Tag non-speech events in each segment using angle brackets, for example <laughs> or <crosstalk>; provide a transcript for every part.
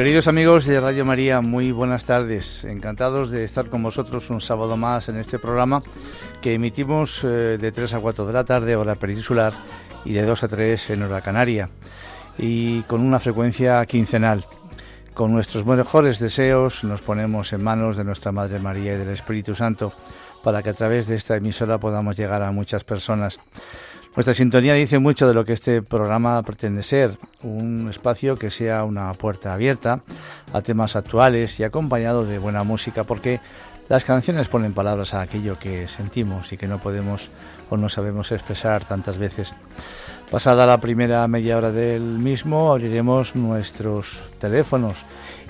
queridos amigos de Radio María, muy buenas tardes. Encantados de estar con vosotros un sábado más en este programa que emitimos eh, de 3 a 4 de la tarde, hora peninsular, y de 2 a 3 en hora canaria, y con una frecuencia quincenal. Con nuestros mejores deseos nos ponemos en manos de nuestra Madre María y del Espíritu Santo para que a través de esta emisora podamos llegar a muchas personas. Nuestra sintonía dice mucho de lo que este programa pretende ser, un espacio que sea una puerta abierta a temas actuales y acompañado de buena música, porque las canciones ponen palabras a aquello que sentimos y que no podemos o no sabemos expresar tantas veces. Pasada la primera media hora del mismo, abriremos nuestros teléfonos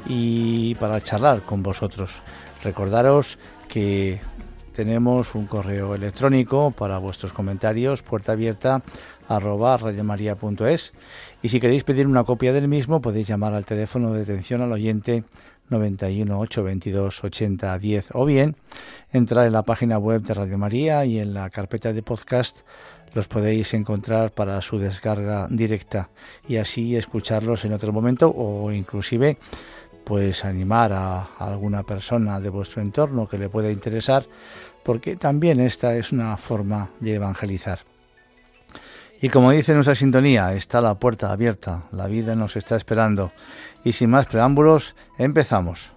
y para charlar con vosotros. Recordaros que tenemos un correo electrónico para vuestros comentarios, puerta abierta radiomaria.es y si queréis pedir una copia del mismo podéis llamar al teléfono de atención al oyente 91 822 80 10 o bien entrar en la página web de Radio María y en la carpeta de podcast los podéis encontrar para su descarga directa y así escucharlos en otro momento o inclusive pues animar a alguna persona de vuestro entorno que le pueda interesar, porque también esta es una forma de evangelizar. Y como dice nuestra sintonía, está la puerta abierta, la vida nos está esperando. Y sin más preámbulos, empezamos.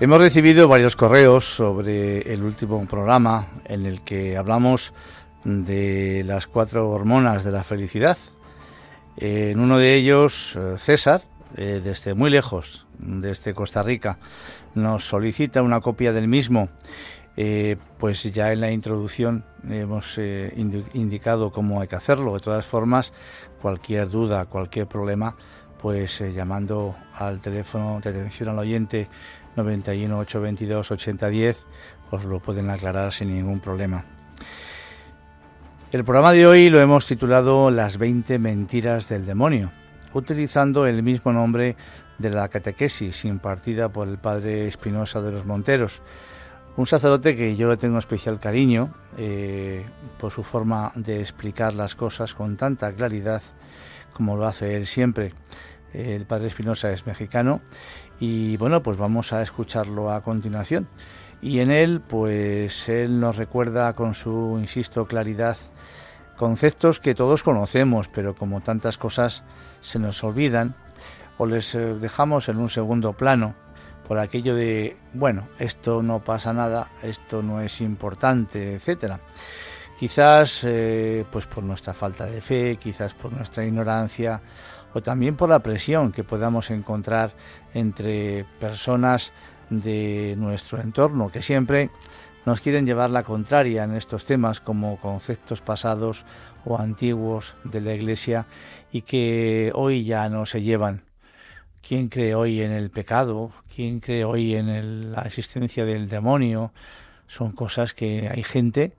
Hemos recibido varios correos sobre el último programa en el que hablamos de las cuatro hormonas de la felicidad. En uno de ellos, eh, César, eh, desde muy lejos, desde Costa Rica, nos solicita una copia del mismo. Eh, pues ya en la introducción hemos indi- indicado cómo hay que hacerlo. De todas formas, cualquier duda, cualquier problema, pues llamando al teléfono de atención al oyente 91 822 8010 os lo pueden aclarar sin ningún problema. El programa de hoy lo hemos titulado Las 20 mentiras del demonio, utilizando el mismo nombre de la catequesis impartida por el padre Espinosa de los Monteros, Un sacerdote que yo le tengo especial cariño eh, por su forma de explicar las cosas con tanta claridad como lo hace él siempre. El padre Espinosa es mexicano y bueno, pues vamos a escucharlo a continuación. Y en él, pues él nos recuerda con su, insisto, claridad conceptos que todos conocemos, pero como tantas cosas se nos olvidan o les eh, dejamos en un segundo plano por aquello de, bueno, esto no pasa nada, esto no es importante, etcétera. Quizás eh, pues por nuestra falta de fe, quizás por nuestra ignorancia o también por la presión que podamos encontrar entre personas de nuestro entorno que siempre nos quieren llevar la contraria en estos temas como conceptos pasados o antiguos de la Iglesia y que hoy ya no se llevan. ¿Quién cree hoy en el pecado? ¿Quién cree hoy en la existencia del demonio? Son cosas que hay gente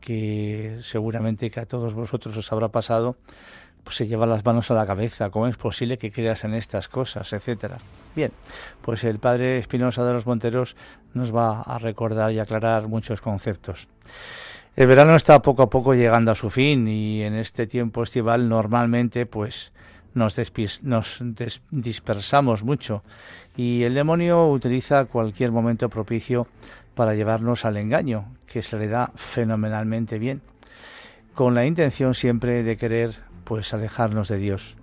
que seguramente que a todos vosotros os habrá pasado, pues se lleva las manos a la cabeza, ¿cómo es posible que creas en estas cosas, etcétera? Bien, pues el padre Espinosa de los Monteros nos va a recordar y aclarar muchos conceptos. El verano está poco a poco llegando a su fin y en este tiempo estival normalmente pues nos, nos dispersamos mucho y el demonio utiliza cualquier momento propicio para llevarnos al engaño, que se le da fenomenalmente bien, con la intención siempre de querer pues alejarnos de Dios.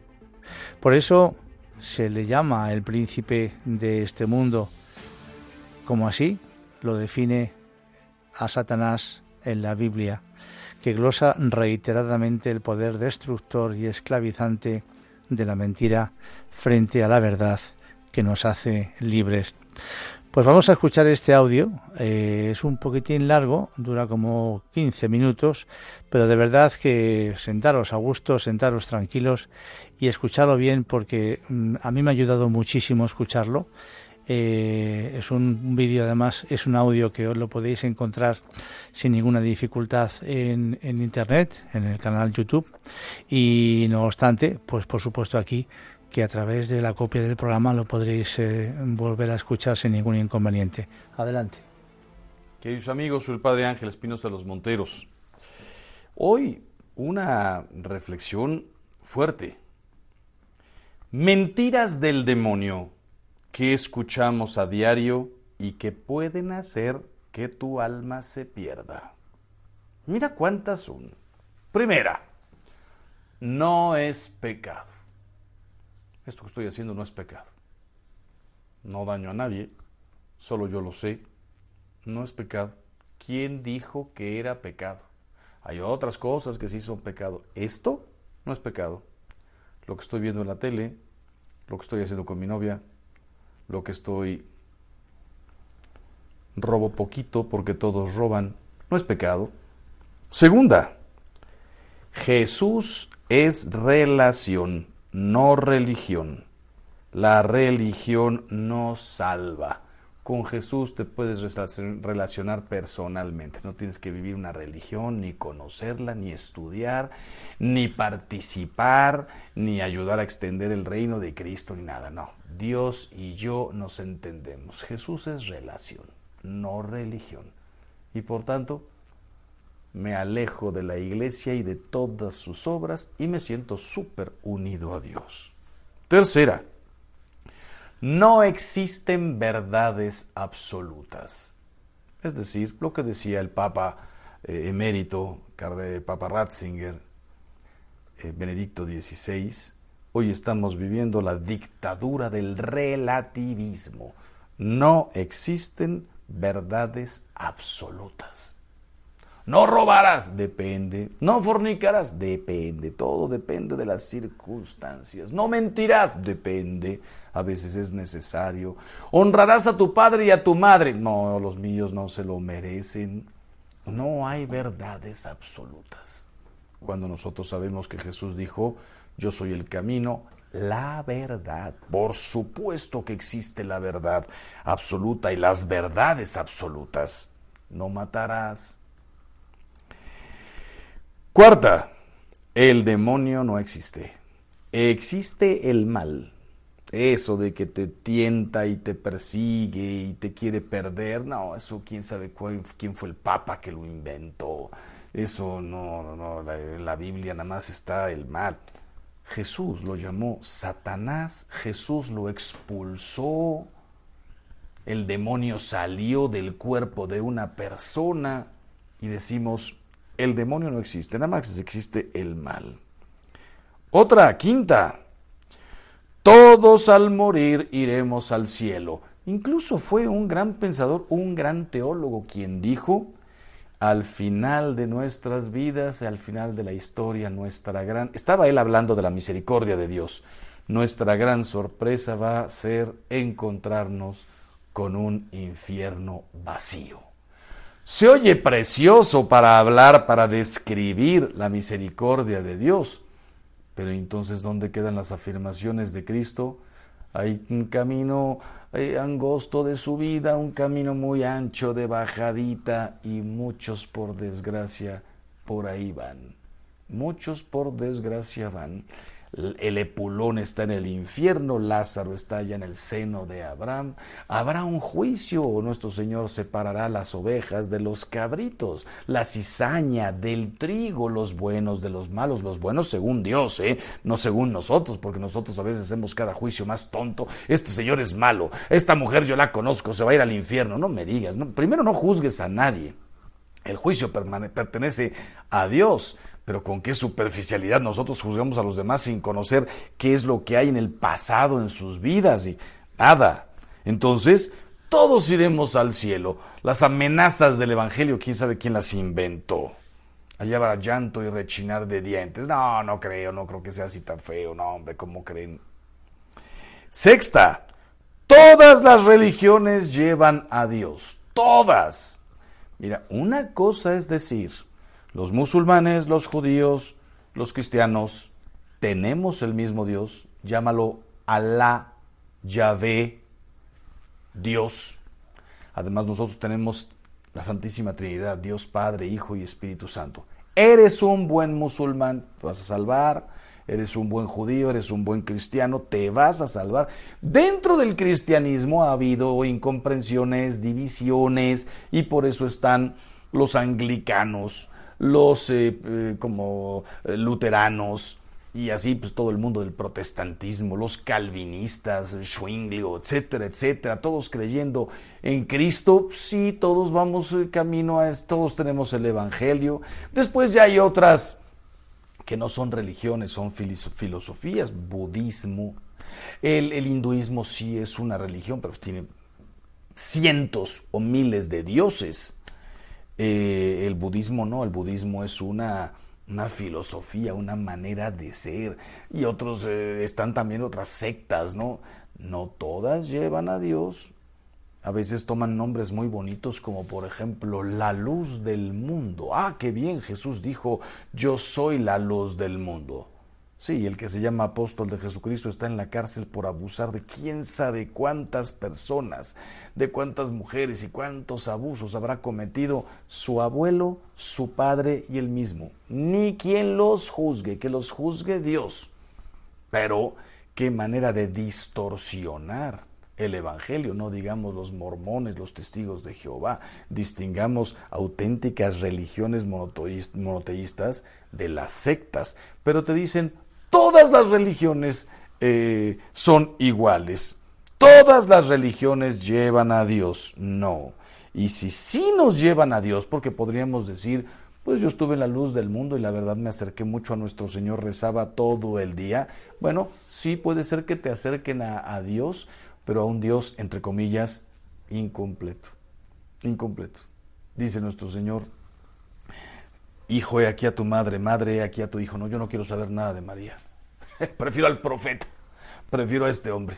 Por eso se le llama el príncipe de este mundo, como así lo define a Satanás en la Biblia, que glosa reiteradamente el poder destructor y esclavizante de la mentira frente a la verdad que nos hace libres. Pues vamos a escuchar este audio. Eh, es un poquitín largo, dura como 15 minutos, pero de verdad que sentaros a gusto, sentaros tranquilos y escucharlo bien porque mm, a mí me ha ayudado muchísimo escucharlo. Eh, es un vídeo, además, es un audio que os lo podéis encontrar sin ninguna dificultad en, en internet, en el canal YouTube. Y no obstante, pues por supuesto aquí que a través de la copia del programa lo podréis eh, volver a escuchar sin ningún inconveniente. Adelante. Queridos amigos, soy el Padre Ángel Espinosa de los Monteros. Hoy una reflexión fuerte. Mentiras del demonio que escuchamos a diario y que pueden hacer que tu alma se pierda. Mira cuántas son. Primera, no es pecado. Esto que estoy haciendo no es pecado. No daño a nadie, solo yo lo sé. No es pecado. ¿Quién dijo que era pecado? Hay otras cosas que sí son pecado. Esto no es pecado. Lo que estoy viendo en la tele, lo que estoy haciendo con mi novia, lo que estoy robo poquito porque todos roban, no es pecado. Segunda, Jesús es relación, no religión. La religión no salva. Con Jesús te puedes relacionar personalmente. No tienes que vivir una religión, ni conocerla, ni estudiar, ni participar, ni ayudar a extender el reino de Cristo, ni nada. No, Dios y yo nos entendemos. Jesús es relación, no religión. Y por tanto, me alejo de la iglesia y de todas sus obras y me siento súper unido a Dios. Tercera, no existen verdades absolutas. Es decir, lo que decía el Papa eh, emérito, Papa Ratzinger, eh, Benedicto XVI, hoy estamos viviendo la dictadura del relativismo. No existen verdades absolutas. No robarás, depende. No fornicarás, depende. Todo depende de las circunstancias. No mentirás, depende. A veces es necesario. Honrarás a tu padre y a tu madre. No, los míos no se lo merecen. No hay verdades absolutas. Cuando nosotros sabemos que Jesús dijo, yo soy el camino, la verdad. Por supuesto que existe la verdad absoluta y las verdades absolutas. No matarás, Cuarta, el demonio no existe. Existe el mal. Eso de que te tienta y te persigue y te quiere perder, no, eso quién sabe quién fue el papa que lo inventó. Eso no, no, no, la, la Biblia nada más está el mal. Jesús lo llamó Satanás, Jesús lo expulsó, el demonio salió del cuerpo de una persona y decimos, el demonio no existe, nada más existe el mal. Otra, quinta, todos al morir iremos al cielo. Incluso fue un gran pensador, un gran teólogo quien dijo, al final de nuestras vidas, al final de la historia, nuestra gran... Estaba él hablando de la misericordia de Dios. Nuestra gran sorpresa va a ser encontrarnos con un infierno vacío. Se oye precioso para hablar, para describir la misericordia de Dios, pero entonces ¿dónde quedan las afirmaciones de Cristo? Hay un camino eh, angosto de subida, un camino muy ancho de bajadita y muchos por desgracia por ahí van. Muchos por desgracia van el Epulón está en el infierno, Lázaro está allá en el seno de Abraham. Habrá un juicio, nuestro Señor separará las ovejas de los cabritos, la cizaña del trigo, los buenos de los malos, los buenos según Dios, ¿eh? no según nosotros, porque nosotros a veces hacemos cada juicio más tonto. Este Señor es malo, esta mujer yo la conozco, se va a ir al infierno. No me digas, primero no juzgues a nadie. El juicio pertenece a Dios pero con qué superficialidad nosotros juzgamos a los demás sin conocer qué es lo que hay en el pasado en sus vidas y nada. Entonces, todos iremos al cielo. Las amenazas del Evangelio, quién sabe quién las inventó. Allá habrá llanto y rechinar de dientes. No, no creo, no creo que sea así tan feo. No, hombre, ¿cómo creen? Sexta, todas las religiones llevan a Dios. Todas. Mira, una cosa es decir, los musulmanes, los judíos, los cristianos, tenemos el mismo Dios, llámalo Alá, Yahvé, Dios. Además nosotros tenemos la Santísima Trinidad, Dios Padre, Hijo y Espíritu Santo. Eres un buen musulmán, te vas a salvar. Eres un buen judío, eres un buen cristiano, te vas a salvar. Dentro del cristianismo ha habido incomprensiones, divisiones, y por eso están los anglicanos, los eh, eh, como eh, luteranos y así pues todo el mundo del protestantismo, los calvinistas, Schwinglio, etcétera, etcétera, todos creyendo en Cristo, sí, todos vamos camino a todos tenemos el Evangelio. Después ya hay otras que no son religiones, son filosofías, budismo. El, el hinduismo sí es una religión, pero tiene cientos o miles de dioses. Eh, el budismo no, el budismo es una, una, filosofía, una manera de ser. Y otros eh, están también otras sectas, ¿no? No todas llevan a Dios. A veces toman nombres muy bonitos como por ejemplo la luz del mundo. Ah, qué bien, Jesús dijo, yo soy la luz del mundo. Sí, el que se llama apóstol de Jesucristo está en la cárcel por abusar de quién sabe cuántas personas, de cuántas mujeres y cuántos abusos habrá cometido su abuelo, su padre y él mismo. Ni quien los juzgue, que los juzgue Dios. Pero qué manera de distorsionar el Evangelio, no digamos los mormones, los testigos de Jehová, distingamos auténticas religiones monoteístas de las sectas, pero te dicen, todas las religiones eh, son iguales. Todas las religiones llevan a Dios. No. Y si sí nos llevan a Dios, porque podríamos decir, pues yo estuve en la luz del mundo y la verdad me acerqué mucho a nuestro Señor, rezaba todo el día. Bueno, sí puede ser que te acerquen a, a Dios, pero a un Dios, entre comillas, incompleto. Incompleto. Dice nuestro Señor, hijo, he aquí a tu madre, madre, he aquí a tu hijo. No, yo no quiero saber nada de María. <laughs> prefiero al profeta, prefiero a este hombre.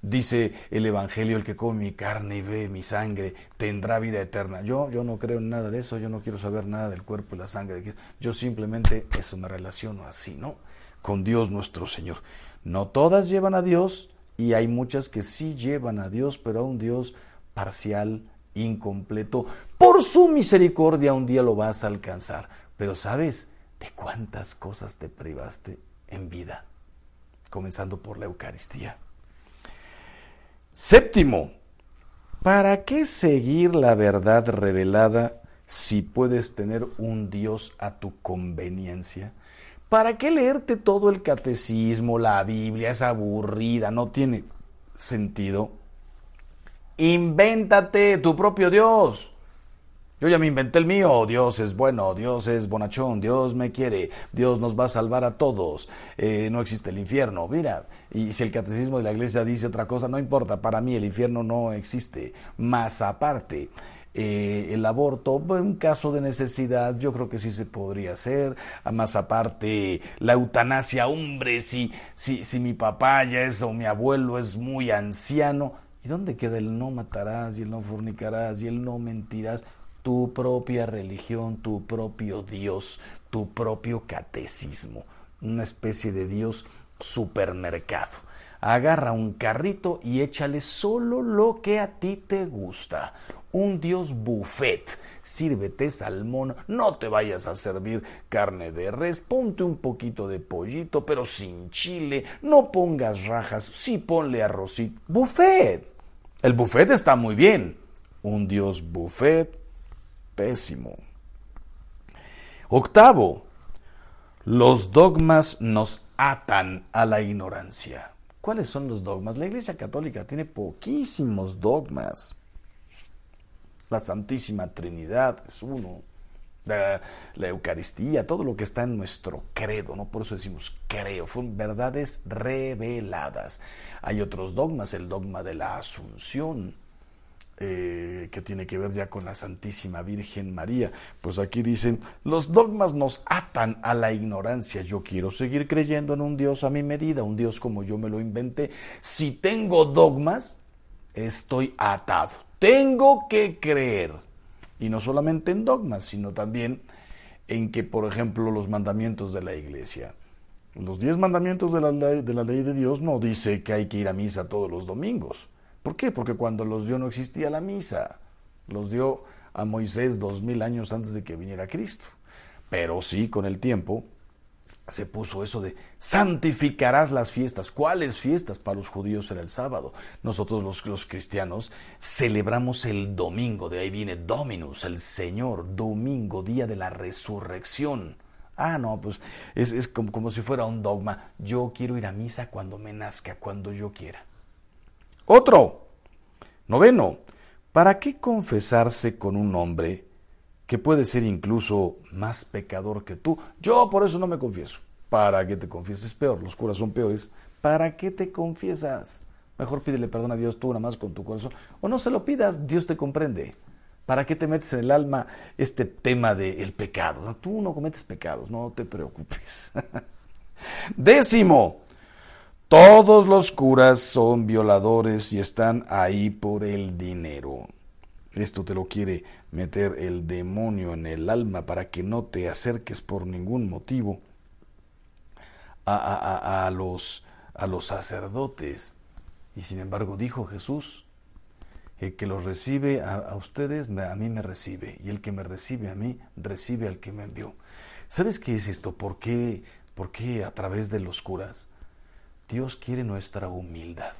Dice el Evangelio, el que come mi carne y ve mi sangre tendrá vida eterna. Yo, yo no creo en nada de eso, yo no quiero saber nada del cuerpo y la sangre. Yo simplemente eso me relaciono así, ¿no? Con Dios nuestro Señor. No todas llevan a Dios y hay muchas que sí llevan a Dios, pero a un Dios parcial, incompleto. Por su misericordia un día lo vas a alcanzar. Pero ¿sabes de cuántas cosas te privaste en vida, comenzando por la Eucaristía. Séptimo, ¿para qué seguir la verdad revelada si puedes tener un Dios a tu conveniencia? ¿Para qué leerte todo el catecismo, la Biblia? Es aburrida, no tiene sentido. Invéntate tu propio Dios. Yo ya me inventé el mío. Dios es bueno, Dios es bonachón, Dios me quiere, Dios nos va a salvar a todos. Eh, no existe el infierno. Mira, y si el catecismo de la iglesia dice otra cosa, no importa. Para mí el infierno no existe. Más aparte, eh, el aborto, un caso de necesidad, yo creo que sí se podría hacer. Más aparte, la eutanasia, hombre, si, si, si mi papá ya es o mi abuelo es muy anciano. ¿Y dónde queda el no matarás y el no fornicarás y el no mentirás? Tu propia religión, tu propio Dios, tu propio catecismo, una especie de Dios supermercado. Agarra un carrito y échale solo lo que a ti te gusta. Un Dios buffet. Sírvete salmón, no te vayas a servir carne de res, ponte un poquito de pollito, pero sin chile, no pongas rajas, sí ponle arrocito. Buffet. El buffet está muy bien. Un Dios buffet pésimo. Octavo, los dogmas nos atan a la ignorancia. ¿Cuáles son los dogmas? La Iglesia Católica tiene poquísimos dogmas. La Santísima Trinidad es uno. La, Eucaristía, todo lo que está en nuestro credo, ¿no? Por eso decimos creo, son verdades reveladas. Hay otros dogmas, el dogma de la Asunción, eh, que tiene que ver ya con la Santísima Virgen María. Pues aquí dicen, los dogmas nos atan a la ignorancia. Yo quiero seguir creyendo en un Dios a mi medida, un Dios como yo me lo inventé. Si tengo dogmas, estoy atado. Tengo que creer. Y no solamente en dogmas, sino también en que, por ejemplo, los mandamientos de la iglesia. Los diez mandamientos de la, de la ley de Dios no dice que hay que ir a misa todos los domingos ¿Por qué? Porque cuando los dio no existía la misa. Los dio a Moisés dos mil años antes de que viniera Cristo. Pero sí, con el tiempo se puso eso de santificarás las fiestas. ¿Cuáles fiestas? Para los judíos era el sábado. Nosotros los, los, cristianos celebramos el domingo, de ahí viene Dominus, el Señor, domingo, día de la resurrección. Ah, no, pues es, es como, como si fuera un dogma. Yo quiero ir a misa cuando me nazca, cuando yo quiera. Otro, noveno, ¿para qué confesarse con un hombre que puede ser incluso más pecador que tú? Yo por eso no me confieso. ¿Para qué te confieses peor? Los curas son peores. ¿Para qué te confiesas? Mejor pídele perdón a Dios tú nada más con tu corazón. O no se lo pidas, Dios te comprende. ¿Para qué te metes en el alma este tema del pecado? tú no cometes pecados, no te preocupes. <laughs> Décimo, todos los curas son violadores y están ahí por el dinero. Esto te lo quiere meter el demonio en el alma para que no te acerques por ningún motivo a, los, a los sacerdotes. Y sin embargo dijo Jesús, el que los recibe a, a, ustedes, a mí me recibe, y el que me recibe a mí, recibe al que me envió. ¿Sabes qué es esto? ¿Por qué, por qué a través de los curas? Dios quiere nuestra humildad.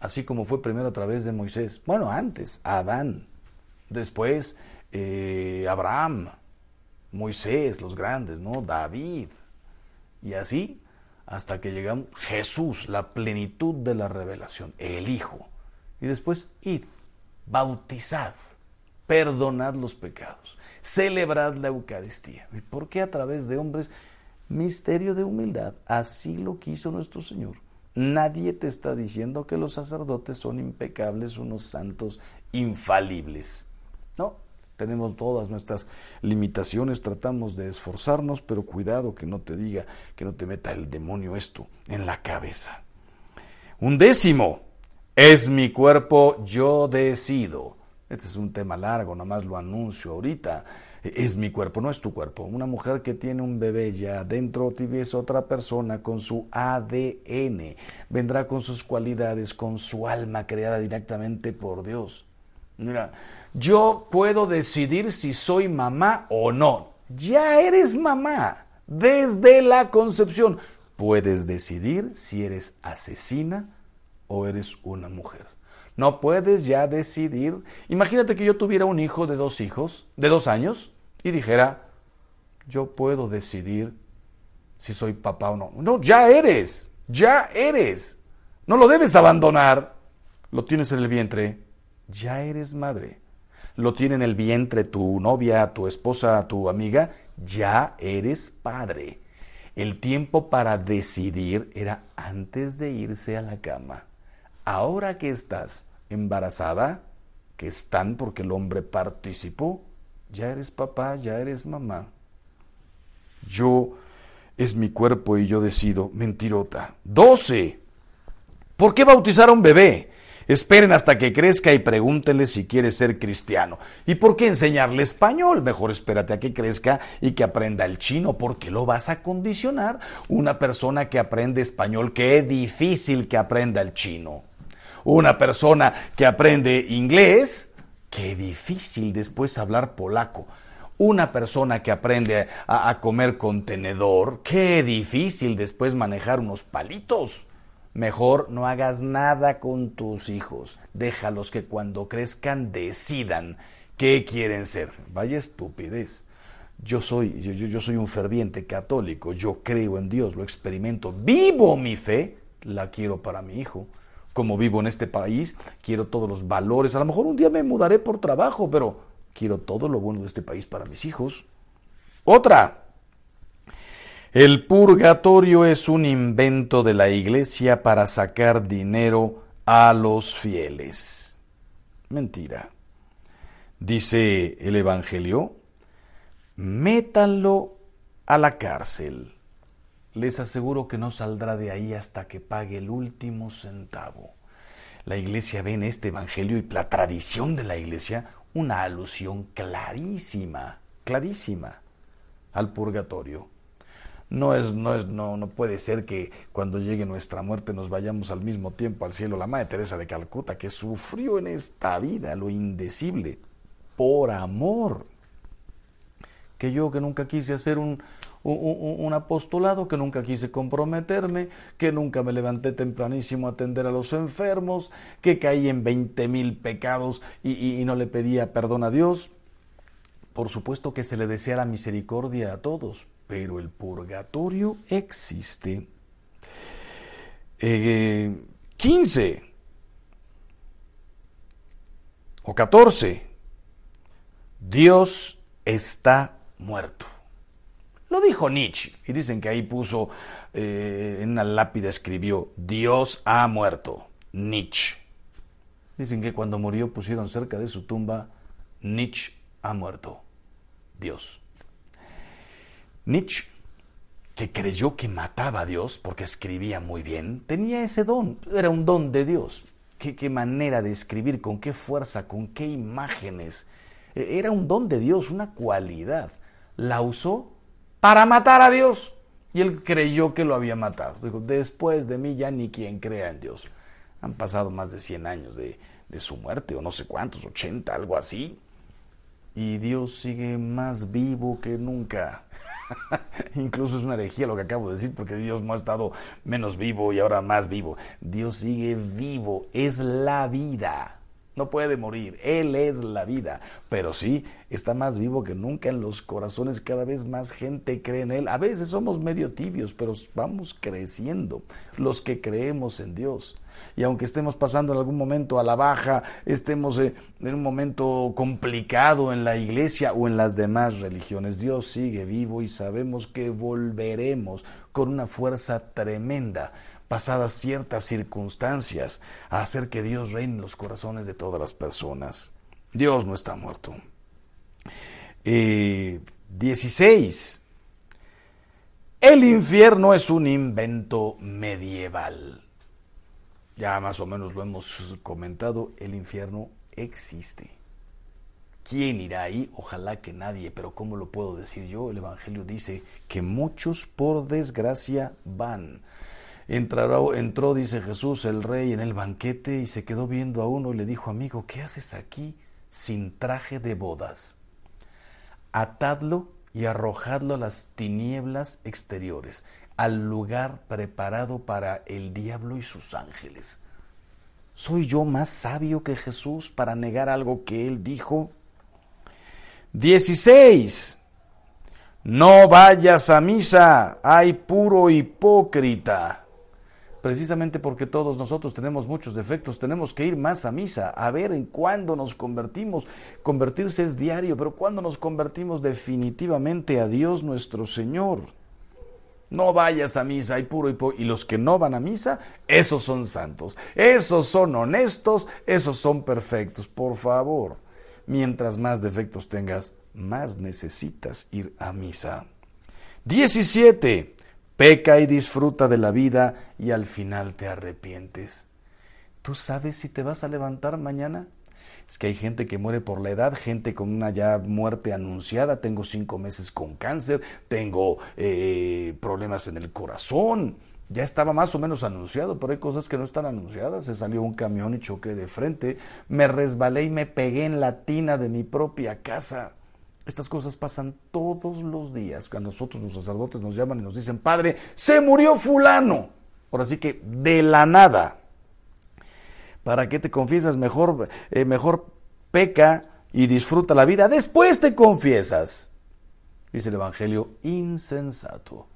Así como fue primero a través de Moisés. Bueno, antes, Adán. Después, eh, Abraham, Moisés, los grandes, ¿no? David. Y así hasta que llegamos Jesús, la plenitud de la revelación, el Hijo. Y después, id, bautizad, perdonad los pecados, celebrad la Eucaristía. ¿Y por qué a través de hombres? Misterio de humildad, así lo quiso nuestro Señor. Nadie te está diciendo que los sacerdotes son impecables, unos santos infalibles. No, tenemos todas nuestras limitaciones, tratamos de esforzarnos, pero cuidado que no te diga, que no te meta el demonio esto en la cabeza. Un décimo, es mi cuerpo, yo decido. Este es un tema largo, nada más lo anuncio ahorita es mi cuerpo, no es tu cuerpo. Una mujer que tiene un bebé ya dentro de es otra persona con su ADN. Vendrá con sus cualidades, con su alma creada directamente por Dios. Mira, yo puedo decidir si soy mamá o no. Ya eres mamá desde la concepción. Puedes decidir si eres asesina o eres una mujer. No puedes ya decidir. Imagínate que yo tuviera un hijo de dos hijos, de dos años, y dijera, yo puedo decidir si soy papá o no. No, ya eres, ya eres. No lo debes abandonar. Lo tienes en el vientre, ya eres madre. Lo tiene en el vientre tu novia, tu esposa, tu amiga, ya eres padre. El tiempo para decidir era antes de irse a la cama. Ahora que estás embarazada, que están porque el hombre participó, ya eres papá, ya eres mamá. Yo es mi cuerpo y yo decido, mentirota. 12. ¿Por qué bautizar a un bebé? Esperen hasta que crezca y pregúntenle si quiere ser cristiano. ¿Y por qué enseñarle español? Mejor espérate a que crezca y que aprenda el chino, porque lo vas a condicionar. Una persona que aprende español, qué difícil que aprenda el chino. Una persona que aprende inglés, qué difícil después hablar polaco. Una persona que aprende a, comer con tenedor, qué difícil después manejar unos palitos. Mejor no hagas nada con tus hijos. Déjalos que cuando crezcan decidan qué quieren ser. Vaya estupidez. Yo soy, yo, yo soy un ferviente católico, yo creo en Dios, lo experimento, vivo mi fe, la quiero para mi hijo. Como vivo en este país, quiero todos los valores. A lo mejor un día me mudaré por trabajo, pero quiero todo lo bueno de este país para mis hijos. Otra, el purgatorio es un invento de la iglesia para sacar dinero a los fieles. Mentira. Dice el Evangelio, métanlo a la cárcel. Les aseguro que no saldrá de ahí hasta que pague el último centavo. La iglesia ve en este Evangelio y la tradición de la iglesia una alusión clarísima, clarísima al purgatorio. No, es, no, es, no, no puede ser que cuando llegue nuestra muerte nos vayamos al mismo tiempo al cielo. La Madre Teresa de Calcuta, que sufrió en esta vida lo indecible por amor. Que yo que nunca quise hacer un, un, apostolado, que nunca quise comprometerme, que nunca me levanté tempranísimo a atender a los enfermos, que caí en veinte mil pecados y, no le pedía perdón a Dios. Por supuesto que se le desea la misericordia a todos, pero el purgatorio existe. 15 eh, o 14. Dios está muerto. Lo dijo Nietzsche y dicen que ahí puso eh, en una lápida escribió Dios ha muerto. Nietzsche. Dicen que cuando murió pusieron cerca de su tumba Nietzsche ha muerto. Dios. Nietzsche, que creyó que mataba a Dios porque escribía muy bien, tenía ese don, era un don de Dios. Qué, manera de escribir, con qué fuerza, con qué imágenes. E, era un don de Dios, una cualidad. La usó para matar a Dios. Y él creyó que lo había matado. Dijo, después de mí ya ni quien crea en Dios. Han pasado más de 100 años de, de su muerte, o no sé cuántos, 80, algo así. Y Dios sigue más vivo que nunca. <laughs> Incluso es una herejía lo que acabo de decir, porque Dios no ha estado menos vivo y ahora más vivo. Dios sigue vivo, es la vida. No puede morir, Él es la vida, pero sí está más vivo que nunca en los corazones, cada vez más gente cree en Él. A veces somos medio tibios, pero vamos creciendo los que creemos en Dios. Y aunque estemos pasando en algún momento a la baja, estemos eh, en un momento complicado en la iglesia o en las demás religiones, Dios sigue vivo y sabemos que volveremos con una fuerza tremenda pasadas ciertas circunstancias a hacer que Dios reine en los corazones de todas las personas. Dios no está muerto. 16. Eh, El infierno es un invento medieval ya más o menos lo hemos comentado, el infierno existe. ¿Quién irá ahí? Ojalá que nadie, pero ¿cómo lo puedo decir yo? El Evangelio dice que muchos por desgracia van. Entró, dice Jesús, el rey en el banquete y se quedó viendo a uno y le dijo, amigo, ¿qué haces aquí sin traje de bodas? Atadlo y arrojadlo a las tinieblas exteriores al lugar preparado para el diablo y sus ángeles. ¿Soy yo más sabio que Jesús para negar algo que él dijo? 16. No vayas a misa, hay puro hipócrita. Precisamente porque todos nosotros tenemos muchos defectos, tenemos que ir más a misa, a ver en cuándo nos convertimos. Convertirse es diario, pero cuándo nos convertimos definitivamente a Dios nuestro Señor. No vayas a misa, hay puro hipócrita. Y los que no van a misa, esos son santos, esos son honestos, esos son perfectos. Por favor, mientras más defectos tengas, más necesitas ir a misa. 17. Peca y disfruta de la vida y al final te arrepientes. ¿Tú sabes si te vas a levantar mañana? Es que hay gente que muere por la edad, gente con una ya muerte anunciada. Tengo cinco meses con cáncer, tengo eh, problemas en el corazón. Ya estaba más o menos anunciado, pero hay cosas que no están anunciadas. Se salió un camión y choqué de frente. Me resbalé y me pegué en la tina de mi propia casa. Estas cosas pasan todos los días. Cuando nosotros los sacerdotes nos llaman y nos dicen, Padre, se murió fulano. Por así que de la nada. ¿Para qué te confiesas? Mejor, eh, mejor peca y disfruta la vida. Después te confiesas. Dice el Evangelio, insensato.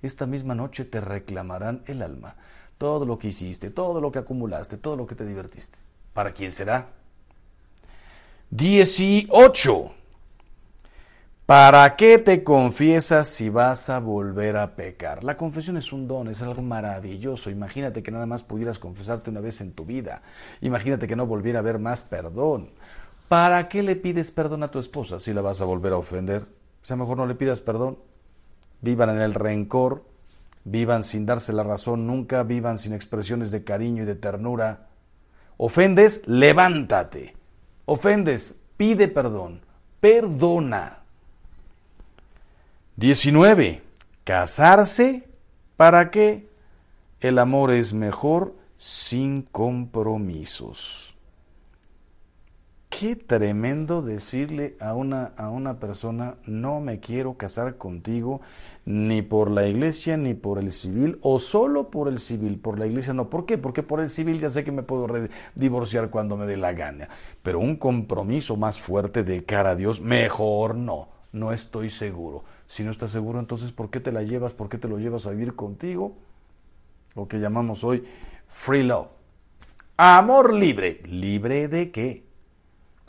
Esta misma noche te reclamarán el alma. Todo lo que hiciste, todo lo que acumulaste, todo lo que te divertiste. ¿Para quién será? 18. ¿Para qué te confiesas si vas a volver a pecar? La confesión es un don, es algo maravilloso. Imagínate que nada más pudieras confesarte una vez en tu vida. Imagínate que no volviera a haber más perdón. ¿Para qué le pides perdón a tu esposa si la vas a volver a ofender? O sea, mejor no le pidas perdón. Vivan en el rencor, vivan sin darse la razón nunca, vivan sin expresiones de cariño y de ternura. Ofendes, levántate. Ofendes, pide perdón. Perdona. 19. Casarse. ¿Para qué? El amor es mejor sin compromisos. Qué tremendo decirle a una, a una persona, no me quiero casar contigo ni por la iglesia ni por el civil, o solo por el civil, por la iglesia no. ¿Por qué? Porque por el civil ya sé que me puedo divorciar cuando me dé la gana, pero un compromiso más fuerte de cara a Dios, mejor no, no estoy seguro. Si no estás seguro, entonces, ¿por qué te la llevas? ¿Por qué te lo llevas a vivir contigo? Lo que llamamos hoy free love. Amor libre. ¿Libre de qué?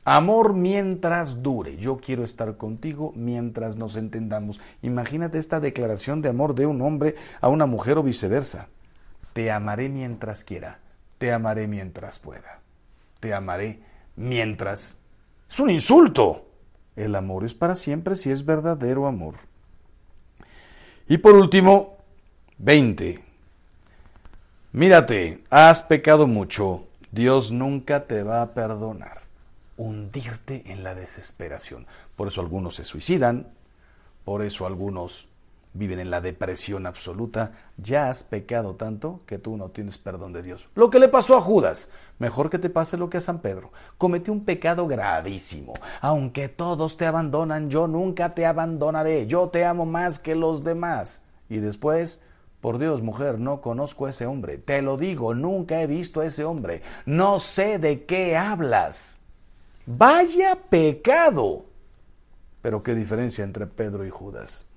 Amor mientras dure. Yo quiero estar contigo mientras nos entendamos. Imagínate esta declaración de amor de un hombre a una mujer o viceversa. Te amaré mientras quiera. Te amaré mientras pueda. Te amaré mientras... Es un insulto. El amor es para siempre si es verdadero amor. Y por último, 20. Mírate, has pecado mucho, Dios nunca te va a perdonar. Hundirte en la desesperación. Por eso algunos se suicidan, por eso algunos viven en la depresión absoluta, ya has pecado tanto que tú no tienes perdón de Dios. Lo que le pasó a Judas, mejor que te pase lo que a San Pedro. Cometió un pecado gravísimo. Aunque todos te abandonan, yo nunca te abandonaré. Yo te amo más que los demás. Y después, por Dios, mujer, no conozco a ese hombre. Te lo digo, nunca he visto a ese hombre. No sé de qué hablas. Vaya pecado. Pero qué diferencia entre Pedro y Judas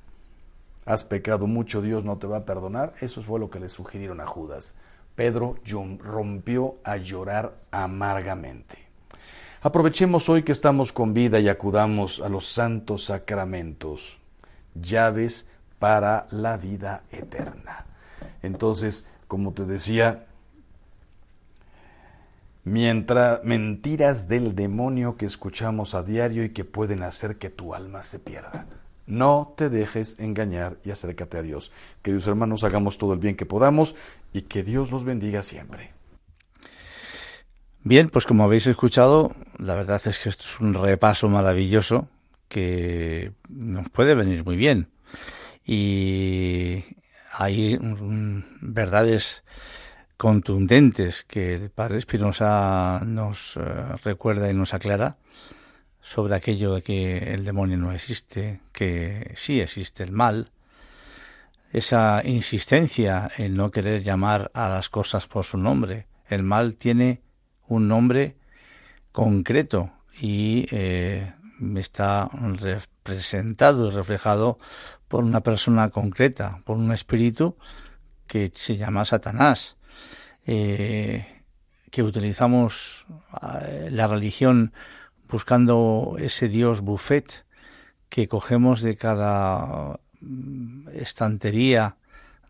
has pecado mucho, Dios no te va a perdonar. Eso fue lo que le sugirieron a Judas. Pedro rompió a llorar amargamente. Aprovechemos hoy que estamos con vida y acudamos a los santos sacramentos, llaves para la vida eterna. Entonces, como te decía, mientras mentiras del demonio que escuchamos a diario y que pueden hacer que tu alma se pierda. No te dejes engañar y acércate a Dios. Queridos hermanos, hagamos todo el bien que podamos y que Dios los bendiga siempre. Bien, pues como habéis escuchado, la verdad es que esto es un repaso maravilloso que nos puede venir muy bien. Y hay verdades contundentes que el Padre Espinosa nos eh, recuerda y nos aclara sobre aquello de que el demonio no existe, que sí existe el mal, esa insistencia en no querer llamar a las cosas por su nombre. El mal tiene un nombre concreto y eh, está representado y reflejado por una persona concreta, por un espíritu que se llama Satanás, eh, que utilizamos eh, la religión buscando ese Dios buffet que cogemos de cada mm, estantería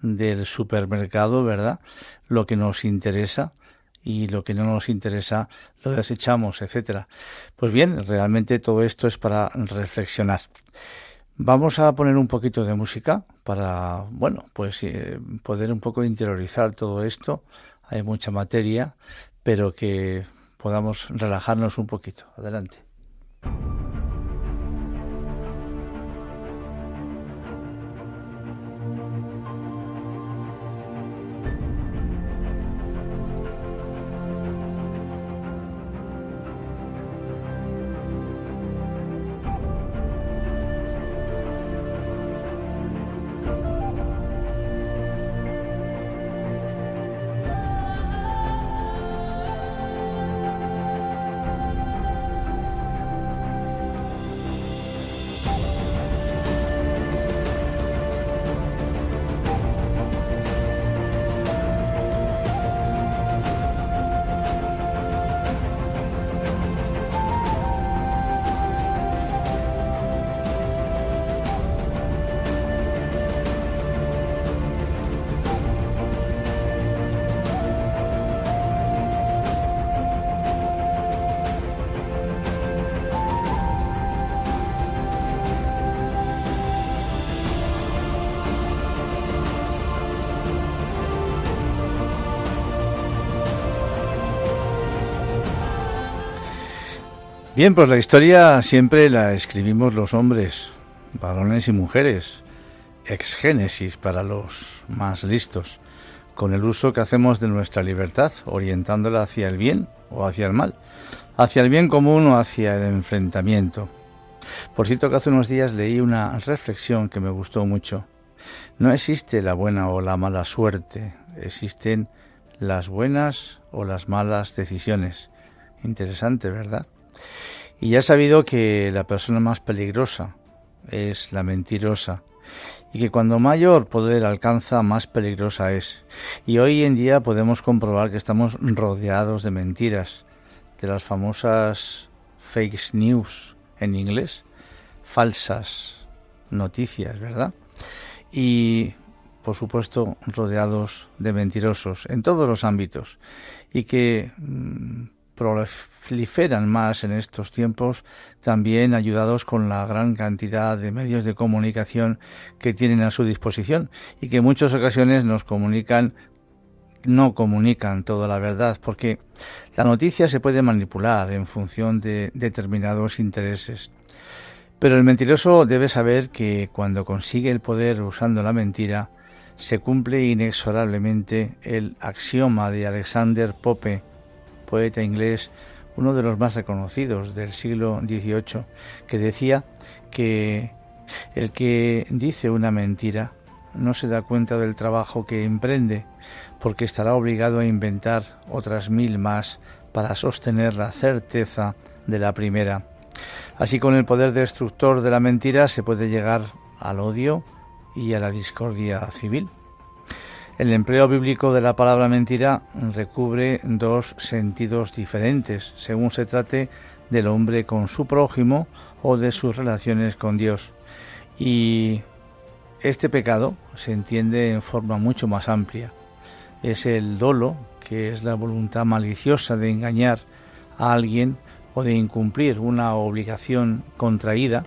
del supermercado, ¿verdad? Lo que nos interesa y lo que no nos interesa lo desechamos, etcétera. Pues bien, realmente todo esto es para reflexionar. Vamos a poner un poquito de música para, bueno, pues eh, poder un poco interiorizar todo esto. Hay mucha materia, pero que podamos relajarnos un poquito. Adelante. Bien, pues la historia siempre la escribimos los hombres, varones y mujeres, ex génesis para los más listos, con el uso que hacemos de nuestra libertad, orientándola hacia el bien o hacia el mal, hacia el bien común o hacia el enfrentamiento. Por cierto que hace unos días leí una reflexión que me gustó mucho. No existe la buena o la mala suerte, existen las buenas o las malas decisiones. Interesante, ¿verdad? Y ya he sabido que la persona más peligrosa es la mentirosa y que cuando mayor poder alcanza, más peligrosa es. Y hoy en día podemos comprobar que estamos rodeados de mentiras, de las famosas fake news en inglés, falsas noticias, ¿verdad? Y por supuesto rodeados de mentirosos en todos los ámbitos y que mm, proliferan más en estos tiempos, también ayudados con la gran cantidad de medios de comunicación que tienen a su disposición y que en muchas ocasiones nos comunican no comunican toda la verdad, porque la noticia se puede manipular en función de determinados intereses. Pero el mentiroso debe saber que cuando consigue el poder usando la mentira, se cumple inexorablemente el axioma de Alexander Pope, poeta inglés, uno de los más reconocidos del siglo XVIII, que decía que el que dice una mentira no se da cuenta del trabajo que emprende, porque estará obligado a inventar otras mil más para sostener la certeza de la primera. Así con el poder destructor de la mentira se puede llegar al odio y a la discordia civil. El empleo bíblico de la palabra mentira recubre dos sentidos diferentes según se trate del hombre con su prójimo o de sus relaciones con Dios. Y este pecado se entiende en forma mucho más amplia. Es el dolo, que es la voluntad maliciosa de engañar a alguien o de incumplir una obligación contraída,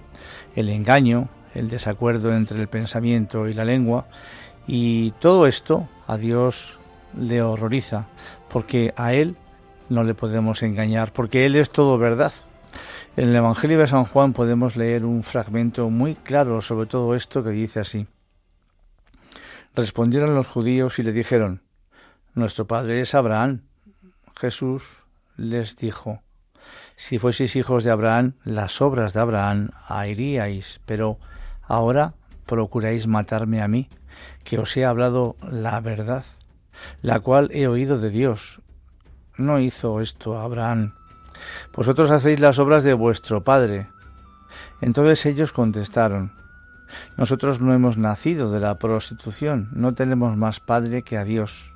el engaño, el desacuerdo entre el pensamiento y la lengua, y todo esto a Dios le horroriza, porque a Él no le podemos engañar, porque Él es todo verdad. En el Evangelio de San Juan podemos leer un fragmento muy claro sobre todo esto que dice así. Respondieron los judíos y le dijeron, Nuestro padre es Abraham. Jesús les dijo, Si fueseis hijos de Abraham, las obras de Abraham haríais, pero ahora procuráis matarme a mí, que os he hablado la verdad, la cual he oído de Dios. no hizo esto Abraham. Vosotros hacéis las obras de vuestro padre. Entonces ellos contestaron, nosotros no hemos nacido de la prostitución, no tenemos más padre que a Dios.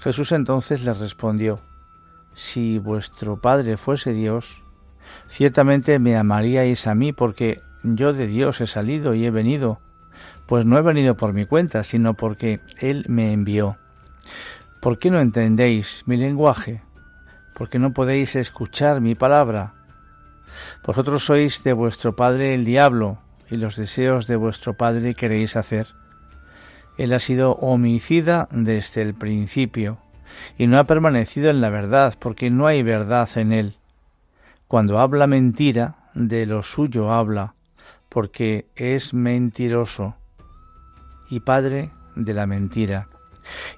Jesús entonces les respondió, si vuestro padre fuese Dios, ciertamente me amaríais a mí porque yo de Dios he salido y he venido, pues no he venido por mi cuenta, sino porque Él me envió. ¿Por qué no entendéis mi lenguaje? ¿Por qué no podéis escuchar mi palabra? Vosotros sois de vuestro padre el diablo, y los deseos de vuestro padre queréis hacer. Él ha sido homicida desde el principio, y no ha permanecido en la verdad, porque no hay verdad en él. Cuando habla mentira, de lo suyo habla, porque es mentiroso, y padre de la mentira.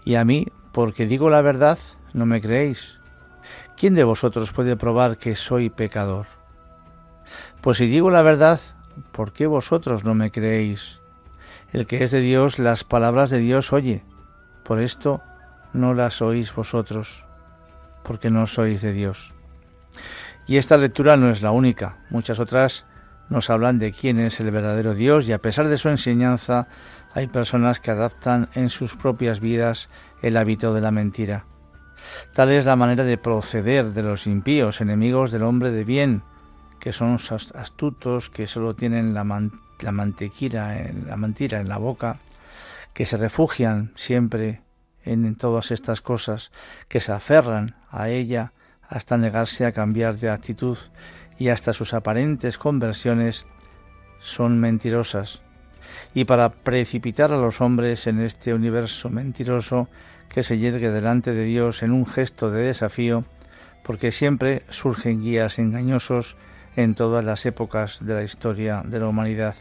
Y a mí, porque digo la verdad, no me creéis. ¿Quién de vosotros puede probar que soy pecador? Pues si digo la verdad, ¿por qué vosotros no me creéis? El que es de Dios, las palabras de Dios oye. Por esto no las oís vosotros, porque no sois de Dios. Y esta lectura no es la única. Muchas otras nos hablan de quién es el verdadero Dios y a pesar de su enseñanza hay personas que adaptan en sus propias vidas el hábito de la mentira. Tal es la manera de proceder de los impíos, enemigos del hombre de bien, que son astutos, que solo tienen la, la mantequilla, la mentira en la boca, que se refugian siempre en todas estas cosas, que se aferran a ella hasta negarse a cambiar de actitud y hasta sus aparentes conversiones son mentirosas. Y para precipitar a los hombres en este universo mentiroso que se yergue delante de Dios en un gesto de desafío, porque siempre surgen guías engañosos en todas las épocas de la historia de la humanidad.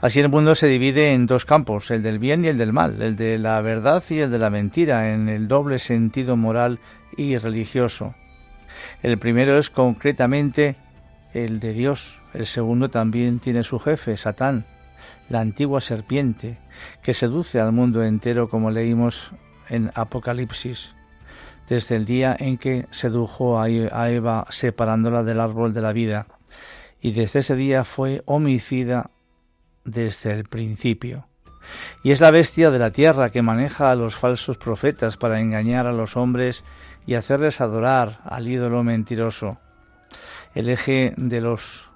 Así el mundo se divide en dos campos, el del bien y el del mal, el de la verdad y el de la mentira, en el doble sentido moral y religioso. El primero es concretamente el de Dios, el segundo también tiene su jefe, Satán, la antigua serpiente, que seduce al mundo entero como leímos en Apocalipsis desde el día en que sedujo a Eva separándola del árbol de la vida, y desde ese día fue homicida desde el principio. Y es la bestia de la tierra que maneja a los falsos profetas para engañar a los hombres y hacerles adorar al ídolo mentiroso. El eje de los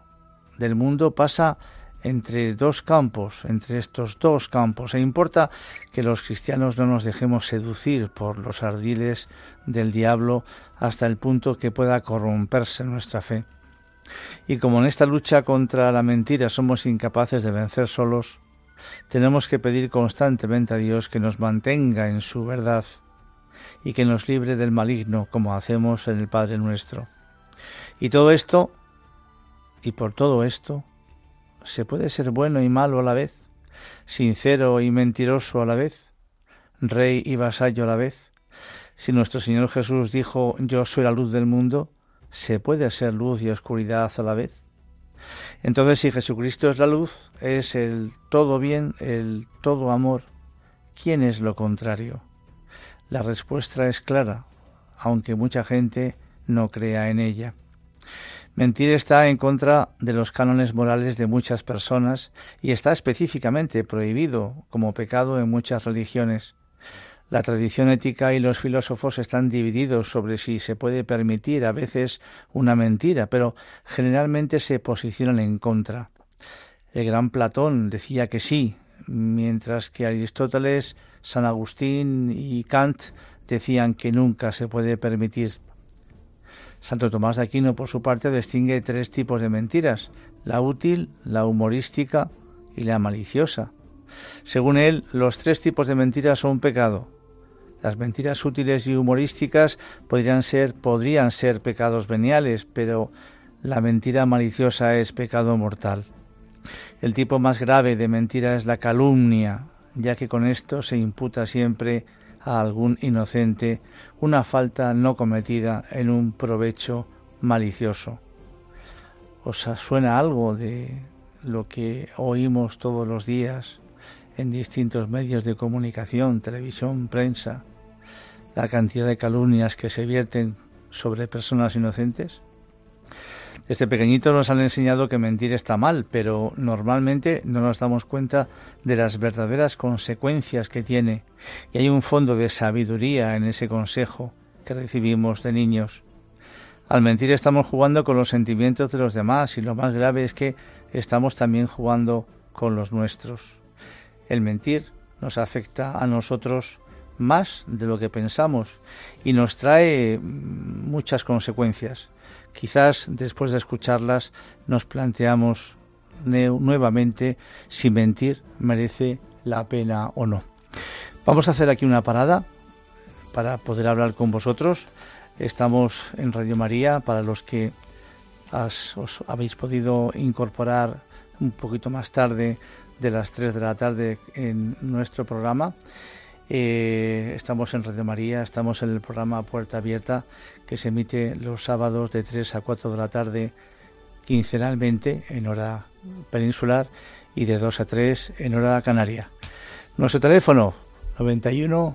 del mundo pasa entre dos campos, entre estos dos campos, e importa que los cristianos no nos dejemos seducir por los ardiles del diablo hasta el punto que pueda corromperse nuestra fe. Y como en esta lucha contra la mentira somos incapaces de vencer solos, tenemos que pedir constantemente a Dios que nos mantenga en su verdad y que nos libre del maligno como hacemos en el Padre nuestro. Y todo esto, y por todo esto, ¿Se puede ser bueno y malo a la vez? ¿Sincero y mentiroso a la vez? ¿Rey y vasallo a la vez? Si nuestro Señor Jesús dijo Yo soy la luz del mundo, ¿se puede ser luz y oscuridad a la vez? Entonces, si Jesucristo es la luz, es el todo bien, el todo amor, ¿quién es lo contrario? La respuesta es clara, aunque mucha gente no crea en ella. Mentir está en contra de los cánones morales de muchas personas y está específicamente prohibido como pecado en muchas religiones. La tradición ética y los filósofos están divididos sobre si se puede permitir a veces una mentira, pero generalmente se posicionan en contra. El gran Platón decía que sí, mientras que Aristóteles, San Agustín y Kant decían que nunca se puede permitir. Santo Tomás de Aquino, por su parte, distingue tres tipos de mentiras, la útil, la humorística y la maliciosa. Según él, los tres tipos de mentiras son pecado. Las mentiras útiles y humorísticas podrían ser, podrían ser pecados veniales, pero la mentira maliciosa es pecado mortal. El tipo más grave de mentira es la calumnia, ya que con esto se imputa siempre a algún inocente una falta no cometida en un provecho malicioso. ¿Os suena algo de lo que oímos todos los días en distintos medios de comunicación, televisión, prensa? La cantidad de calumnias que se vierten sobre personas inocentes? Desde pequeñitos nos han enseñado que mentir está mal, pero normalmente no nos damos cuenta de las verdaderas consecuencias que tiene. Y hay un fondo de sabiduría en ese consejo que recibimos de niños. Al mentir estamos jugando con los sentimientos de los demás y lo más grave es que estamos también jugando con los nuestros. El mentir nos afecta a nosotros más de lo que pensamos y nos trae muchas consecuencias. Quizás después de escucharlas nos planteamos nuevamente si mentir merece la pena o no. Vamos a hacer aquí una parada para poder hablar con vosotros. Estamos en Radio María para los que os habéis podido incorporar un poquito más tarde de las 3 de la tarde en nuestro programa. Eh, estamos en Radio María, estamos en el programa Puerta Abierta que se emite los sábados de 3 a 4 de la tarde quincenalmente en hora peninsular y de 2 a 3 en hora canaria. Nuestro teléfono 91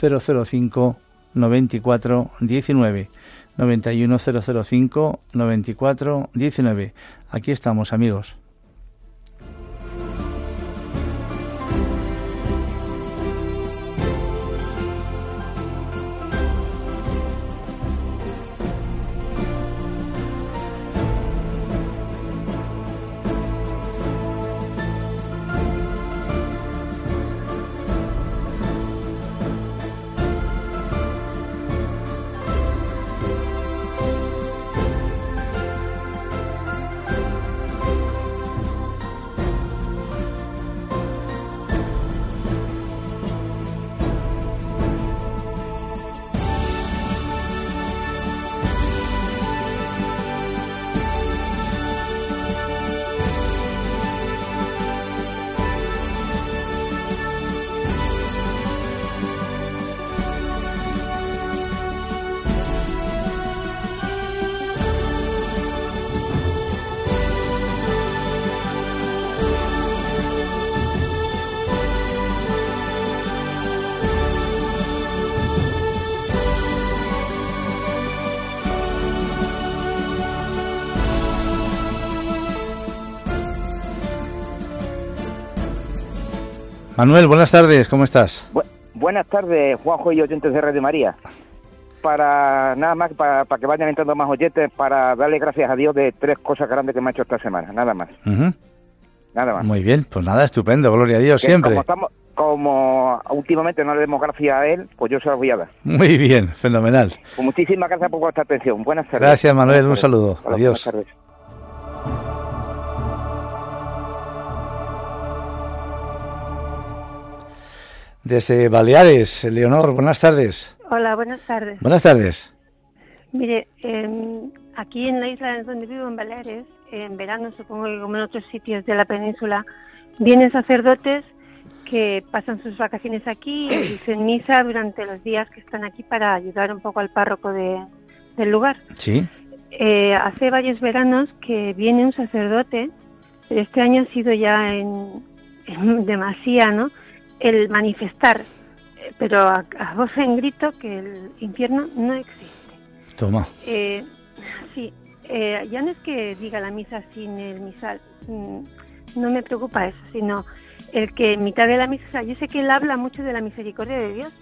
005 94 19 91 005 94 19. Aquí estamos, amigos. Manuel, buenas tardes, ¿cómo estás? buenas tardes, Juanjo y oyentes de Radio María. Para nada más, para, que vayan entrando más oyentes, para darle gracias a Dios de tres cosas grandes que me ha hecho esta semana, nada más. Nada más. Muy bien, pues nada, estupendo, gloria a Dios siempre. Como, últimamente no le demos gracias a él, pues yo se lo voy a dar. Muy bien, fenomenal. Pues muchísimas gracias por vuestra atención. Buenas tardes. Gracias, Manuel, un saludo. Adiós. Buenas tardes. Desde Baleares, Leonor, buenas tardes. Hola, buenas tardes. Buenas tardes. Mire, aquí en la isla donde vivo, en Baleares, en verano, supongo que como en otros sitios de la península, vienen sacerdotes que pasan sus vacaciones aquí y <coughs> dicen misa durante los días que están aquí para ayudar un poco al párroco de, del lugar. Sí. Eh, hace varios veranos que viene un sacerdote, pero este año ha sido ya en, en <laughs> demasía, ¿no? El manifestar, eh, pero a, voz en grito, que el infierno no existe. Toma. Eh, sí, eh, ya no es que diga la misa sin el misal, mm, no me preocupa eso, sino el que en mitad de la misa, yo sé que él habla mucho de la misericordia de Dios,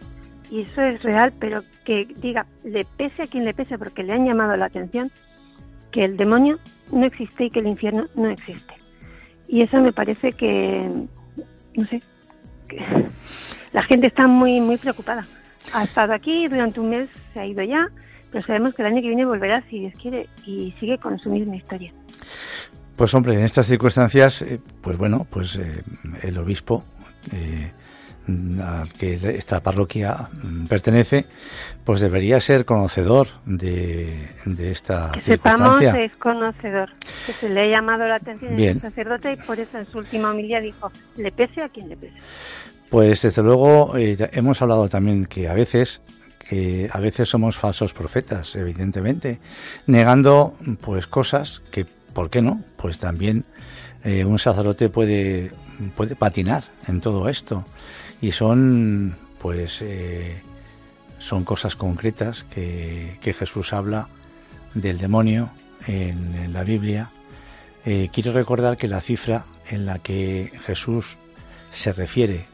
y eso es real, pero que diga, le pese a quien le pese, porque le han llamado la atención, que el demonio no existe y que el infierno no existe. Y eso me parece que, no sé, la gente está muy, muy preocupada. Ha estado aquí durante un mes, se ha ido ya, pero sabemos que el año que viene volverá, si Dios quiere, y sigue con su misma historia. Pues hombre, en estas circunstancias, eh, pues bueno, pues eh, el obispo eh, al que esta parroquia mm, pertenece, pues debería ser conocedor de, de esta que sepamos es conocedor, que se le ha llamado la atención al sacerdote y por eso en su última homilía dijo, le pese a quien le pese. Pues desde luego eh, hemos hablado también que a veces que a veces somos falsos profetas, evidentemente, negando pues cosas que, ¿por qué no? Pues también eh, un sacerdote puede puede patinar en todo esto y son pues eh, son cosas concretas que, Jesús habla del demonio en, la Biblia. Eh, quiero recordar que la cifra en la que Jesús se refiere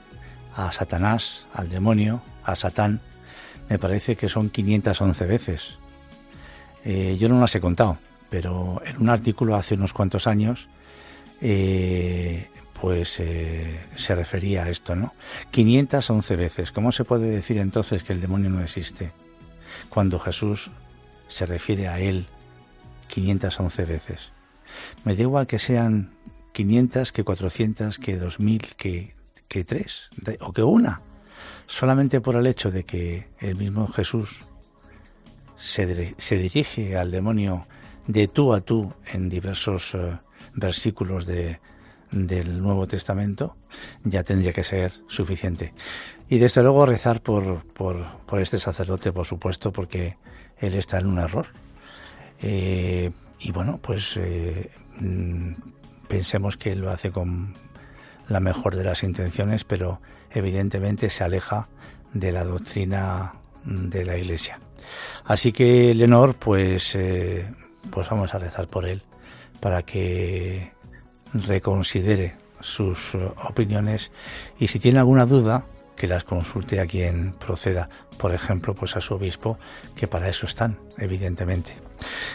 a Satanás, al demonio, a Satán, me parece que son 511 veces. Eh, yo no las he contado, pero en un artículo hace unos cuantos años, pues eh, se refería a esto, ¿no? 511 veces. ¿Cómo se puede decir entonces que el demonio no existe? Cuando Jesús se refiere a él 511 veces. Me da igual que sean 500, que 400, que 2000, que, que 3 o que una. Solamente por el hecho de que el mismo Jesús se, se dirige al demonio de tú a tú en diversos eh, versículos de, del Nuevo Testamento, ya tendría que ser suficiente. Y desde luego rezar por, por, este sacerdote, por supuesto, porque él está en un error. Eh, y bueno, pues eh, mm, pensemos que lo hace con la mejor de las intenciones, pero evidentemente se aleja de la doctrina de la Iglesia. Así que Leonor, pues, eh, pues vamos a rezar por él para que reconsidere sus eh, opiniones y si tiene alguna duda que las consulte a quien proceda, por ejemplo, pues a su obispo, que para eso están, evidentemente.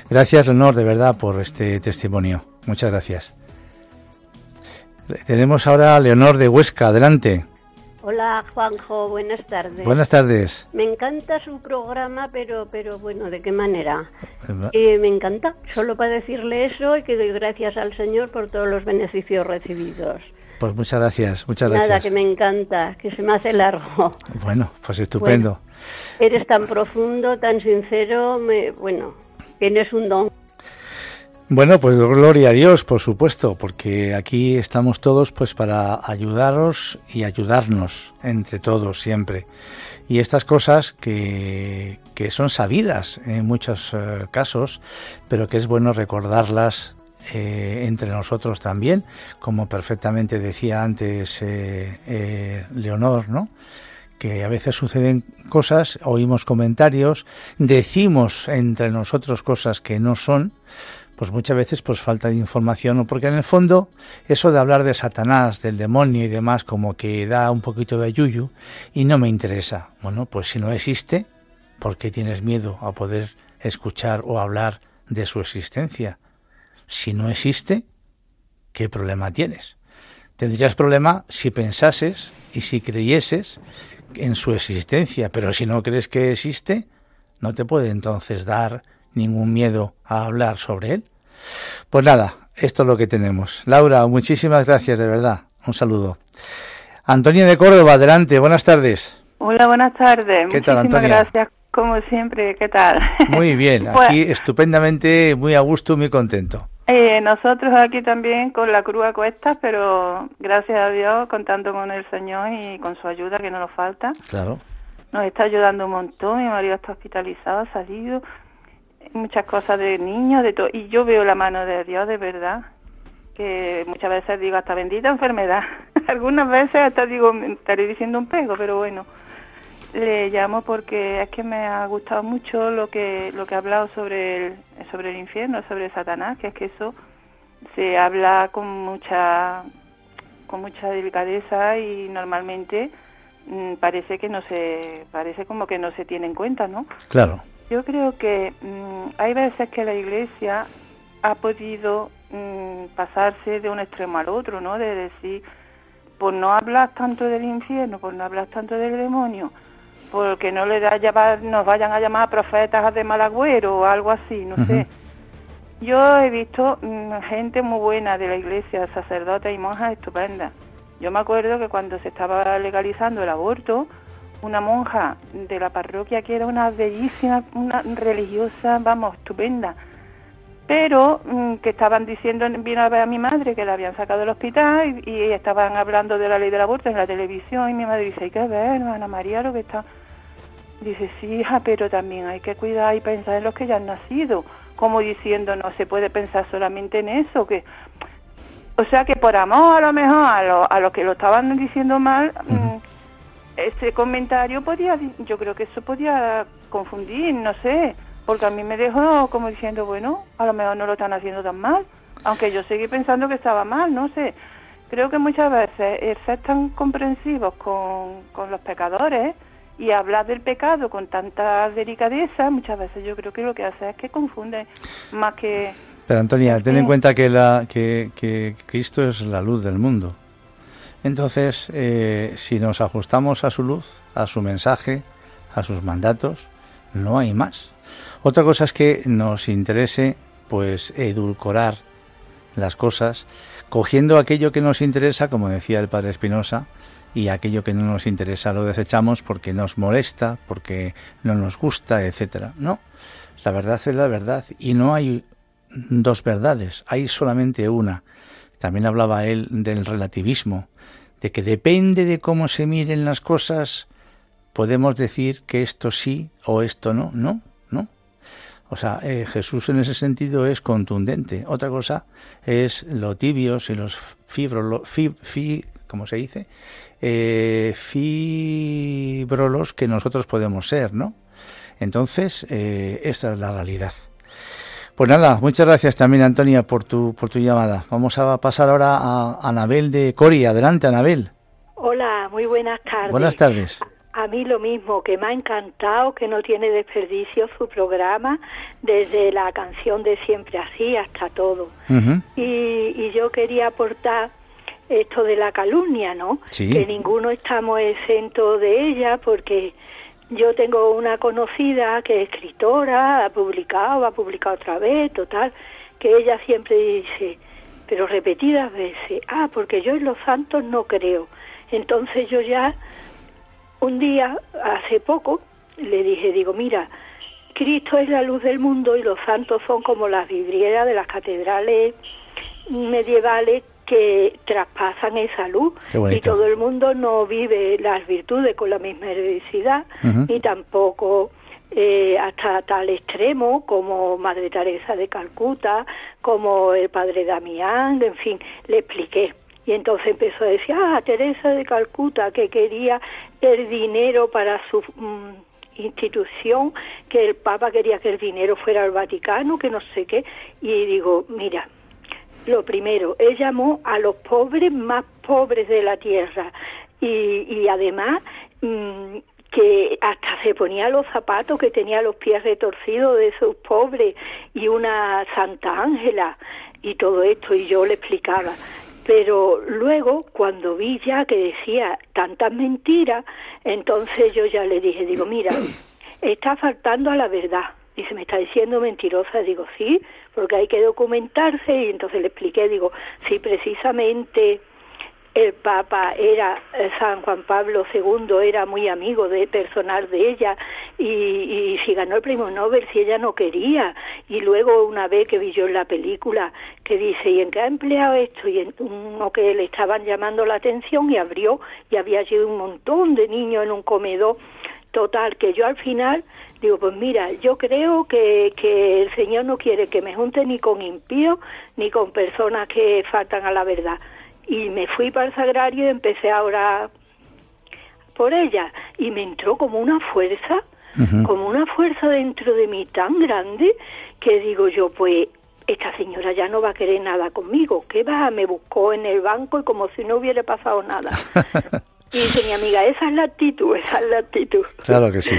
Gracias, Leonor, de verdad, por este testimonio. Muchas gracias. Tenemos ahora a Leonor de Huesca. Adelante. Hola Juanjo, buenas tardes. Buenas tardes. Me encanta su programa, pero, pero bueno, ¿de qué manera? Eh, me encanta, solo para decirle eso y que doy gracias al Señor por todos los beneficios recibidos. Pues muchas gracias, muchas gracias. Nada, que me encanta, que se me hace largo. Bueno, pues estupendo. eres tan profundo, tan sincero, me, bueno, tienes un don. Bueno, pues gloria a Dios, por supuesto, porque aquí estamos todos pues para ayudaros y ayudarnos entre todos siempre. Y estas cosas que, que son sabidas en muchos eh, casos, pero que es bueno recordarlas eh, entre nosotros también, como perfectamente decía antes eh, Leonor, ¿no? que a veces suceden cosas, oímos comentarios, decimos entre nosotros cosas que no son, pues muchas veces pues falta de información o porque en el fondo eso de hablar de Satanás, del demonio y demás como que da un poquito de yuyu y no me interesa. Bueno, pues si no existe, ¿por qué tienes miedo a poder escuchar o hablar de su existencia? Si no existe, ¿qué problema tienes? Tendrías problema si pensases y si creyeses en su existencia, pero si no crees que existe, no te puede entonces dar ningún miedo a hablar sobre él. Pues nada, esto es lo que tenemos. Laura, muchísimas gracias, de verdad. Un saludo. Antonia de Córdoba, adelante, buenas tardes. Hola, buenas tardes. ¿Qué tal, Antonia? gracias, como siempre, ¿qué tal? Muy bien, <laughs> pues aquí estupendamente, muy a gusto, muy contento. Eh, nosotros aquí también con la cruz a cuestas, pero gracias a Dios contando con el Señor y con su ayuda que no nos falta. Claro. Nos está ayudando un montón, mi marido está hospitalizado, ha salido, muchas cosas de niños, de todo, y yo veo la mano de Dios de verdad, que muchas veces digo hasta bendita enfermedad, <laughs> algunas veces hasta digo, me estaré diciendo un pego, pero bueno, le llamo porque es que me ha gustado mucho lo que lo que ha hablado sobre el, sobre el infierno, sobre Satanás, que es que eso se habla con mucha con mucha delicadeza y normalmente mm, parece que no se parece como que no se tiene en cuenta, ¿no? Claro. Yo creo que mm, hay veces que la Iglesia ha podido mm, pasarse de un extremo al otro, ¿no? De decir, por no hablar tanto del infierno, por no hablar tanto del demonio, porque no le da nos vayan a llamar profetas de mal agüero o algo así, no sé. Yo he visto mm, gente muy buena de la iglesia, sacerdotes y monjas estupendas. Yo me acuerdo que cuando se estaba legalizando el aborto, una monja de la parroquia que era una bellísima, una religiosa, vamos, estupenda, pero mm, que estaban diciendo, vino a ver a mi madre que la habían sacado del hospital y, estaban hablando de la ley del aborto en la televisión y mi madre dice, hay que ver, Ana María, lo que está... Dice, sí, hija, pero también hay que cuidar y pensar en los que ya han nacido, como diciendo, no se puede pensar solamente en eso, que... O sea que por amor a lo mejor a, a los que lo estaban diciendo mal, ese comentario podía, yo creo que eso podía confundir, no sé, porque a mí me dejó como diciendo, bueno, a lo mejor no lo están haciendo tan mal, aunque yo seguí pensando que estaba mal, no sé. Creo que muchas veces el ser tan comprensivos con, con los pecadores y hablar del pecado con tanta delicadeza, muchas veces yo creo que lo que hace es que confunde más que... Pero Antonia, ten en cuenta que, la, que, que Cristo es la luz del mundo. Entonces, eh, si nos ajustamos a su luz, a su mensaje, a sus mandatos, no hay más. Otra cosa es que nos interese, pues, edulcorar las cosas, cogiendo aquello que nos interesa, como decía el padre Espinosa, y aquello que no nos interesa lo desechamos porque nos molesta, porque no nos gusta, etcétera. No, la verdad es la verdad y no hay dos verdades, hay solamente una. También hablaba él del relativismo, de que depende de cómo se miren las cosas, podemos decir que esto sí o esto no, no, no. O sea, eh, Jesús en ese sentido es contundente. Otra cosa es lo tibios y los fibros, fi, ¿cómo se dice? Eh, fibrolos que nosotros podemos ser, ¿no? Entonces, eh, esa es la realidad. Pues nada, muchas gracias también Antonia por tu, por tu llamada. Vamos a pasar ahora a Anabel de Coria. Adelante, Anabel. Hola, muy buenas tardes. Buenas tardes. A mí lo mismo, que me ha encantado, que no tiene desperdicio su programa, desde la canción de Siempre Así hasta todo. y, y, yo quería aportar esto de la calumnia, ¿no? Que ninguno estamos exento de ella porque yo tengo una conocida que es escritora, ha publicado, ha publicado otra vez, total, que ella siempre dice, pero repetidas veces, ah, porque yo en los santos no creo. Entonces yo ya, un día, hace poco, le dije, digo, mira, Cristo es la luz del mundo y los santos son como las vidrieras de las catedrales medievales que traspasan esa luz y todo el mundo no vive las virtudes con la misma heroicidad ni tampoco eh, hasta tal extremo como Madre Teresa de Calcuta, como el Padre Damián, en fin, le expliqué. Y entonces empezó a decir, ah, Teresa de Calcuta, que quería el dinero para su mm, institución, que el Papa quería que el dinero fuera al Vaticano, que no sé qué. Y digo, mira, lo primero, él llamó a los pobres más pobres de la tierra y, y además mm, que hasta se ponía los zapatos que tenía los pies retorcidos de esos pobres y una Santa Ángela y todo esto y yo le explicaba. Pero luego, cuando vi ya que decía tantas mentiras, entonces yo ya le dije, digo, mira, <clears throat> está faltando a la verdad. Dice, ¿me está diciendo mentirosa? Digo, sí, porque hay que documentarse y entonces le expliqué, digo, si precisamente el Papa era eh, San Juan Pablo II era muy amigo de personal de ella y, y, si ganó el premio Nobel si ella no quería y luego una vez que vi yo en la película que dice y en qué ha empleado esto y en uno que le estaban llamando la atención y abrió y había allí un montón de niños en un comedor. Total que yo al final Digo, pues mira, yo creo que, que el Señor no quiere que me junte ni con impíos ni con personas que faltan a la verdad. Y me fui para el sagrario y empecé a orar por ella. Y me entró como una fuerza, como una fuerza dentro de mí tan grande que digo yo, pues esta señora ya no va a querer nada conmigo. ¿Qué va? Me buscó en el banco y como si no hubiera pasado nada. <laughs> y dice mi amiga, esa es la actitud, esa es la actitud. Claro que sí.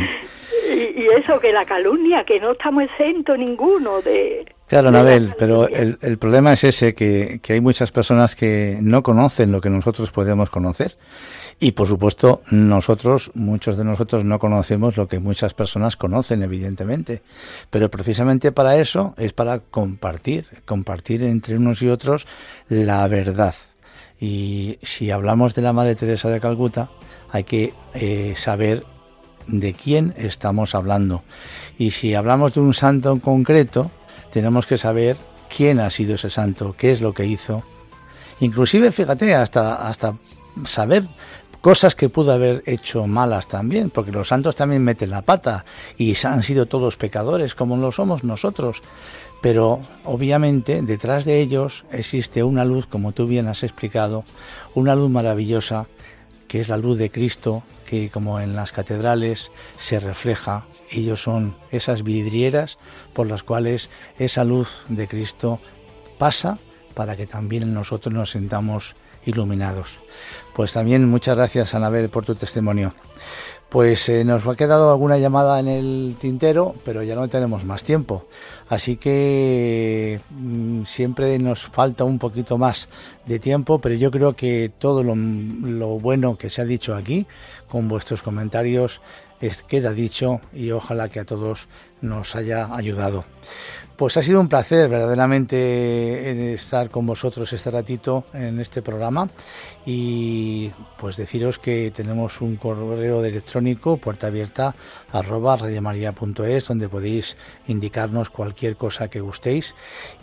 Y, eso, que la calumnia, que no estamos exentos ninguno de... Claro, Nabel, pero el, el, problema es ese, que, que hay muchas personas que no conocen lo que nosotros podemos conocer. Y por supuesto, nosotros, muchos de nosotros no conocemos lo que muchas personas conocen, evidentemente. Pero precisamente para eso es para compartir, compartir entre unos y otros la verdad. Y si hablamos de la Madre Teresa de Calcuta, hay que eh, saber de quién estamos hablando. Y si hablamos de un santo en concreto, tenemos que saber quién ha sido ese santo, qué es lo que hizo. Inclusive, fíjate, hasta, hasta saber cosas que pudo haber hecho malas también, porque los santos también meten la pata y han sido todos pecadores como lo somos nosotros. Pero obviamente detrás de ellos existe una luz, como tú bien has explicado, una luz maravillosa que es la luz de Cristo, que como en las catedrales se refleja, ellos son esas vidrieras por las cuales esa luz de Cristo pasa para que también nosotros nos sintamos iluminados. Pues también muchas gracias, Anabel, por tu testimonio. Pues eh, nos ha quedado alguna llamada en el tintero, pero ya no tenemos más tiempo. Así que mm, siempre nos falta un poquito más de tiempo, pero yo creo que todo lo, bueno que se ha dicho aquí, con vuestros comentarios, queda dicho y ojalá que a todos nos haya ayudado. Pues ha sido un placer verdaderamente eh, estar con vosotros este ratito en este programa y pues deciros que tenemos un correo electrónico puerta abierta arroba radiomaria.es donde podéis indicarnos cualquier cosa que gustéis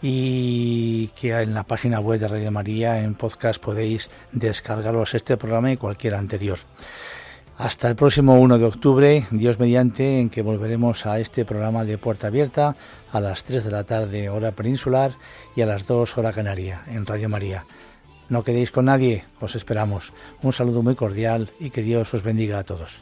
y que en la página web de Radio María en podcast podéis descargaros este programa y cualquier anterior. Hasta el próximo 1 de octubre, Dios mediante, en que volveremos a este programa de Puerta Abierta a las 3 de la tarde, hora peninsular, y a las 2, hora canaria, en Radio María. No quedéis con nadie, os esperamos. Un saludo muy cordial y que Dios os bendiga a todos.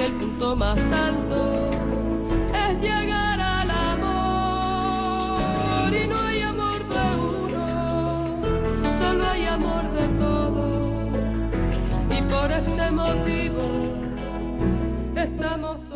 el punto más alto es llegar al amor y no hay amor de uno, solo hay amor de todos y por ese motivo estamos.